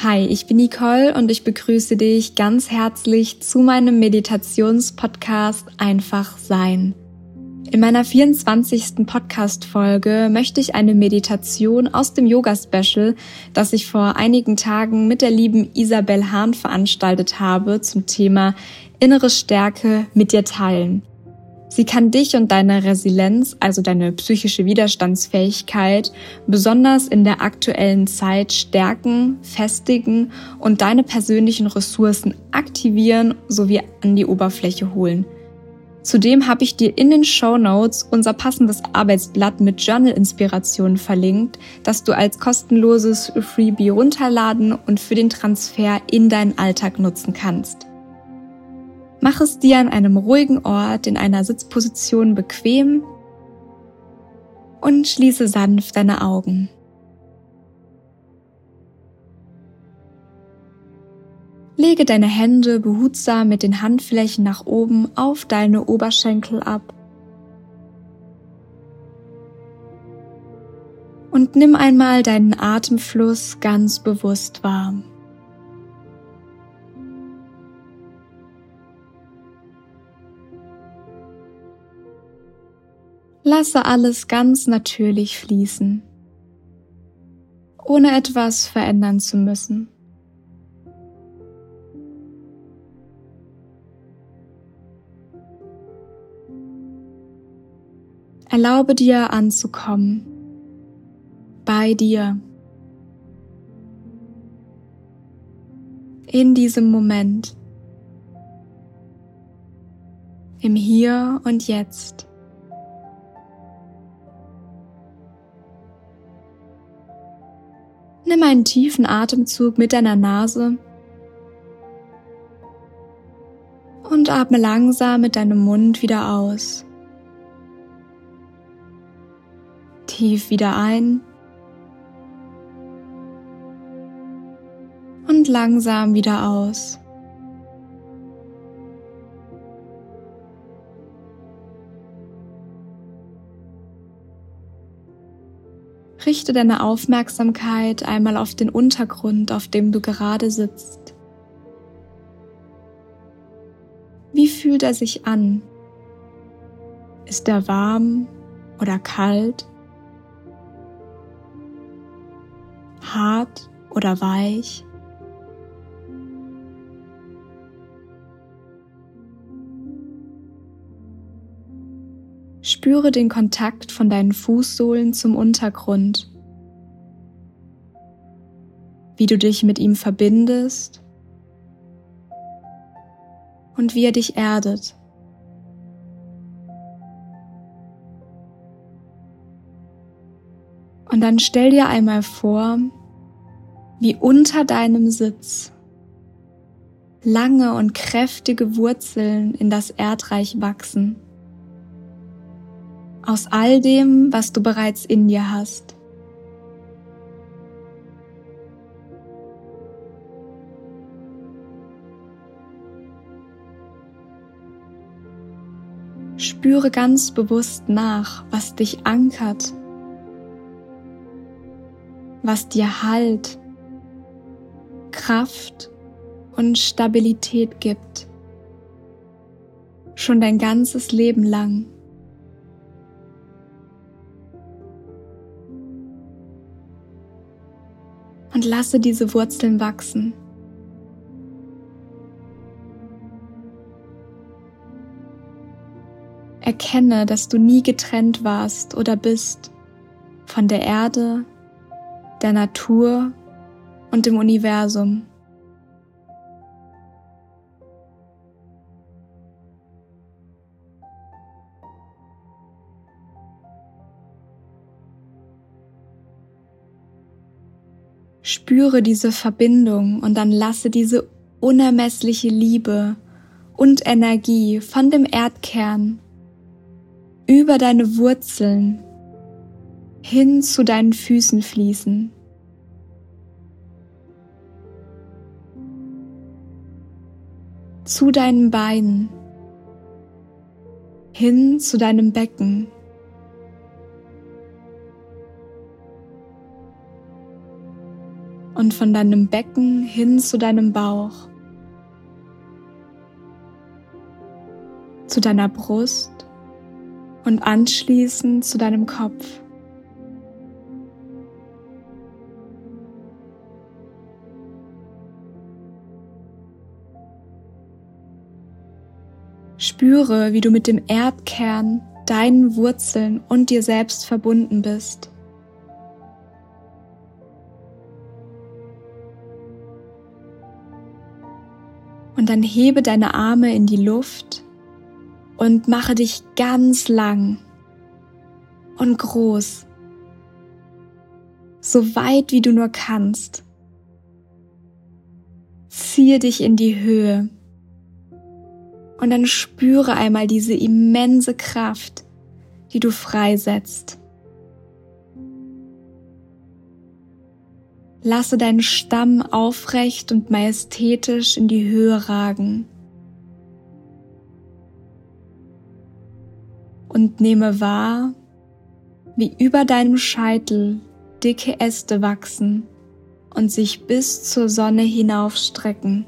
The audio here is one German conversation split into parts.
Hi, ich bin Nicole und ich begrüße dich ganz herzlich zu meinem Meditationspodcast Einfach Sein. In meiner 24. Podcast-Folge möchte ich eine Meditation aus dem Yoga-Special, das ich vor einigen Tagen mit der lieben Isabel Hahn veranstaltet habe, zum Thema innere Stärke mit dir teilen. Sie kann dich und deine Resilienz, also deine psychische Widerstandsfähigkeit, besonders in der aktuellen Zeit stärken, festigen und deine persönlichen Ressourcen aktivieren sowie an die Oberfläche holen. Zudem habe ich dir in den Show Notes unser passendes Arbeitsblatt mit Journal-Inspirationen verlinkt, das du als kostenloses Freebie runterladen und für den Transfer in deinen Alltag nutzen kannst. Mach es dir an einem ruhigen Ort in einer Sitzposition bequem und schließe sanft deine Augen. Lege deine Hände behutsam mit den Handflächen nach oben auf deine Oberschenkel ab. Und nimm einmal deinen Atemfluss ganz bewusst wahr. Lasse alles ganz natürlich fließen, ohne etwas verändern zu müssen. Erlaube dir anzukommen, bei dir, in diesem Moment, im Hier und Jetzt. Nimm einen tiefen Atemzug mit deiner Nase und atme langsam mit deinem Mund wieder aus. Tief wieder ein und langsam wieder aus. Richte deine Aufmerksamkeit einmal auf den Untergrund, auf dem du gerade sitzt. Wie fühlt er sich an? Ist er warm oder kalt? Hart oder weich? Spüre den Kontakt von deinen Fußsohlen zum Untergrund, wie du dich mit ihm verbindest. Und wie er dich erdet. Und dann stell dir einmal vor, wie unter deinem Sitz lange und kräftige Wurzeln in das Erdreich wachsen aus all dem, was du bereits in dir hast. Spüre ganz bewusst nach, was dich ankert, was dir Halt, Kraft und Stabilität gibt. Schon dein ganzes Leben lang. Und lasse diese Wurzeln wachsen. Erkenne, dass du nie getrennt warst oder bist von der Erde, der Natur und dem Universum. Spüre diese Verbindung und dann lasse diese unermessliche Liebe und Energie von dem Erdkern über deine Wurzeln hin zu deinen Füßen fließen. Zu deinen Beinen, hin zu deinem Becken. Und von deinem Becken hin zu deinem Bauch, zu deiner Brust und anschließend zu deinem Kopf. Spüre, wie du mit dem Erdkern, deinen Wurzeln und dir selbst verbunden bist. Dann hebe deine Arme in die Luft und mache dich ganz lang und groß, so weit wie du nur kannst. Ziehe dich in die Höhe und dann spüre einmal diese immense Kraft, die du freisetzt. Lasse deinen Stamm aufrecht und majestätisch in die Höhe ragen. Und nehme wahr, wie über deinem Scheitel dicke Äste wachsen und sich bis zur Sonne hinaufstrecken.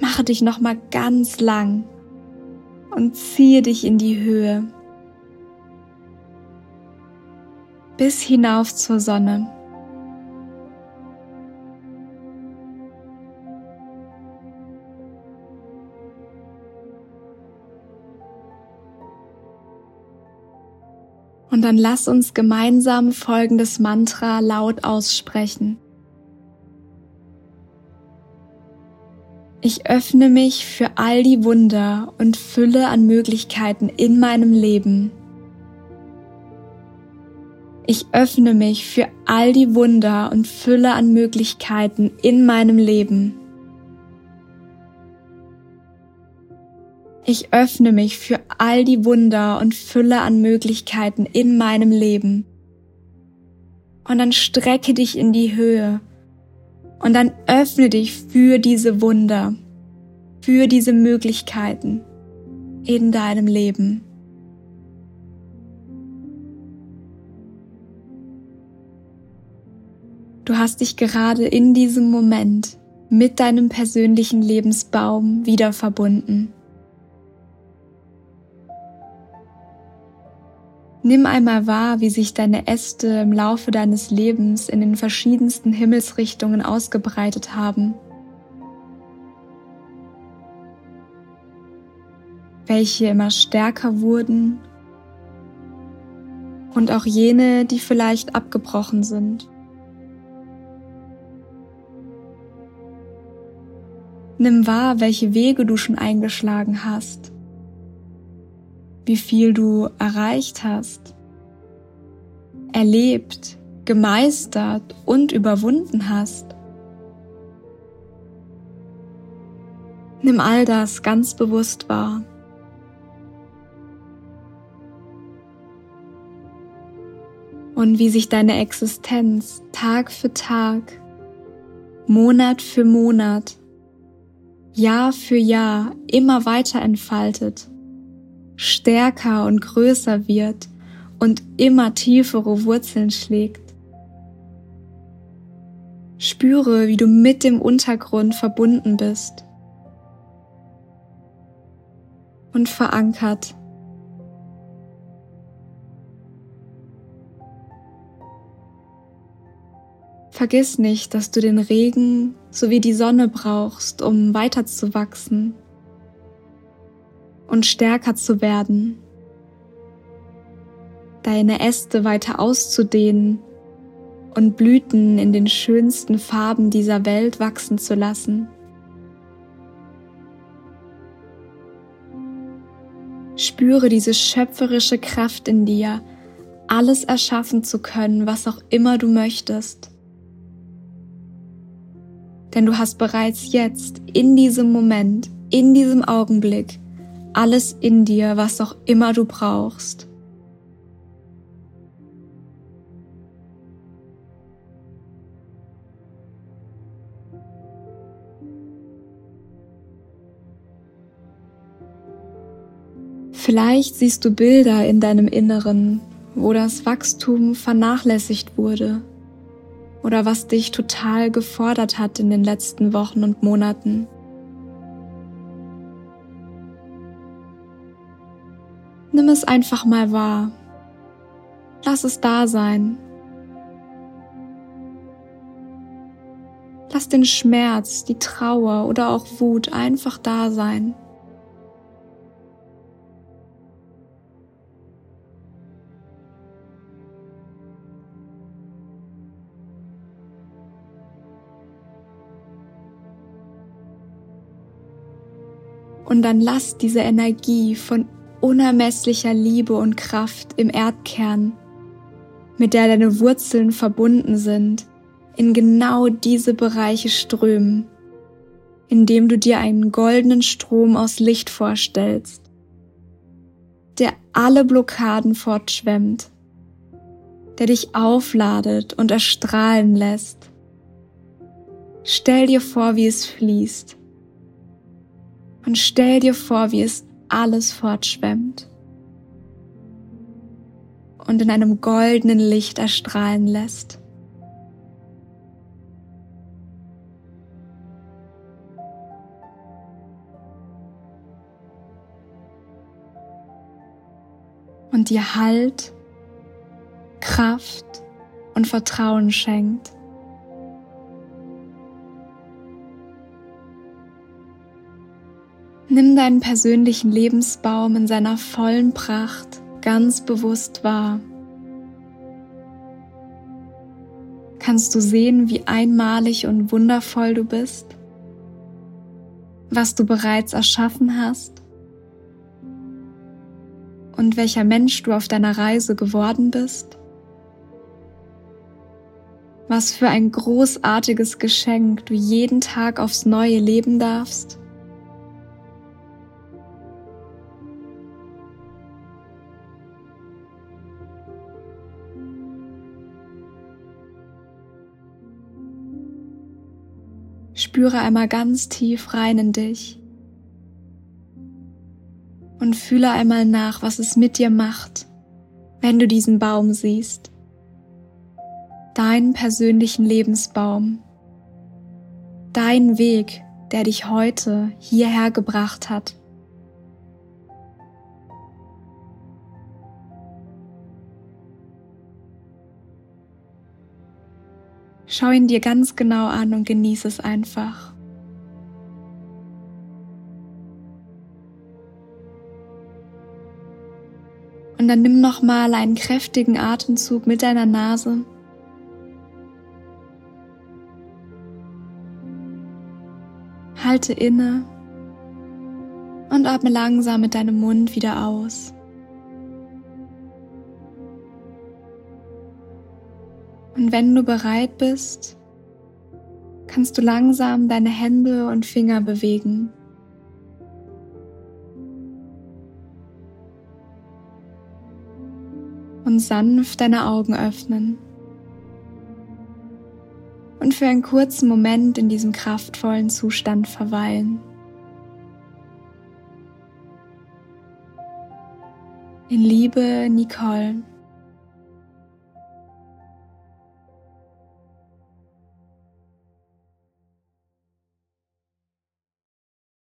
Mache dich nochmal ganz lang und ziehe dich in die Höhe bis hinauf zur Sonne. Und dann lass uns gemeinsam folgendes Mantra laut aussprechen. Ich öffne mich für all die Wunder und Fülle an Möglichkeiten in meinem Leben. Ich öffne mich für all die Wunder und Fülle an Möglichkeiten in meinem Leben. Ich öffne mich für all die Wunder und Fülle an Möglichkeiten in meinem Leben. Und dann strecke dich in die Höhe. Und dann öffne dich für diese Wunder, für diese Möglichkeiten in deinem Leben. Du hast dich gerade in diesem Moment mit deinem persönlichen Lebensbaum wieder verbunden. Nimm einmal wahr, wie sich deine Äste im Laufe deines Lebens in den verschiedensten Himmelsrichtungen ausgebreitet haben. Welche immer stärker wurden und auch jene, die vielleicht abgebrochen sind. Nimm wahr, welche Wege du schon eingeschlagen hast, wie viel du erreicht hast, erlebt, gemeistert und überwunden hast. Nimm all das ganz bewusst wahr. Und wie sich deine Existenz Tag für Tag, Monat für Monat Jahr für Jahr immer weiter entfaltet, stärker und größer wird und immer tiefere Wurzeln schlägt. Spüre, wie du mit dem Untergrund verbunden bist und verankert. Vergiss nicht, dass du den Regen sowie die Sonne brauchst, um weiterzuwachsen und stärker zu werden, deine Äste weiter auszudehnen und Blüten in den schönsten Farben dieser Welt wachsen zu lassen. Spüre diese schöpferische Kraft in dir, alles erschaffen zu können, was auch immer du möchtest denn du hast bereits jetzt, in diesem Moment, in diesem Augenblick, alles in dir, was auch immer du brauchst. Vielleicht siehst du Bilder in deinem Inneren, wo das Wachstum vernachlässigt wurde oder was dich total gefordert hat in den letzten Wochen und Monaten. Nimm es einfach mal wahr. Lass es da sein. Lass den Schmerz, die Trauer oder auch Wut einfach da sein. Und dann lass diese Energie von unermesslicher Liebe und Kraft im Erdkern, mit der deine Wurzeln verbunden sind, in genau diese Bereiche strömen, indem du dir einen goldenen Strom aus Licht vorstellst, der alle Blockaden fortschwemmt, der dich aufladet und erstrahlen lässt. Stell dir vor, wie es fließt und stell dir vor, wie es alles fortschwemmt und in einem goldenen Licht erstrahlen lässt. Und dir Halt, Kraft und Vertrauen schenkt. Nimm deinen persönlichen Lebensbaum in seiner vollen Pracht ganz bewusst wahr. Kannst du sehen, wie einmalig und wundervoll du bist? Was du bereits erschaffen hast? Und welcher Mensch du auf deiner Reise geworden bist? Was für ein großartiges Geschenk du jeden Tag aufs Neue leben darfst? Spüre einmal ganz tief rein in dich und fühle einmal nach, was es mit dir macht, wenn du diesen Baum siehst. Deinen persönlichen Lebensbaum. Dein Weg, der dich heute hierher gebracht hat. Schau ihn dir ganz genau an und genieße es einfach. Und dann nimm noch mal einen kräftigen Atemzug mit deiner Nase. Halte inne und atme langsam mit deinem Mund wieder aus. Und wenn du bereit bist, kannst du langsam deine Hände und Finger bewegen. Und sanft deine Augen öffnen. Und für einen kurzen Moment in diesem kraftvollen Zustand verweilen. In Liebe, Nicole.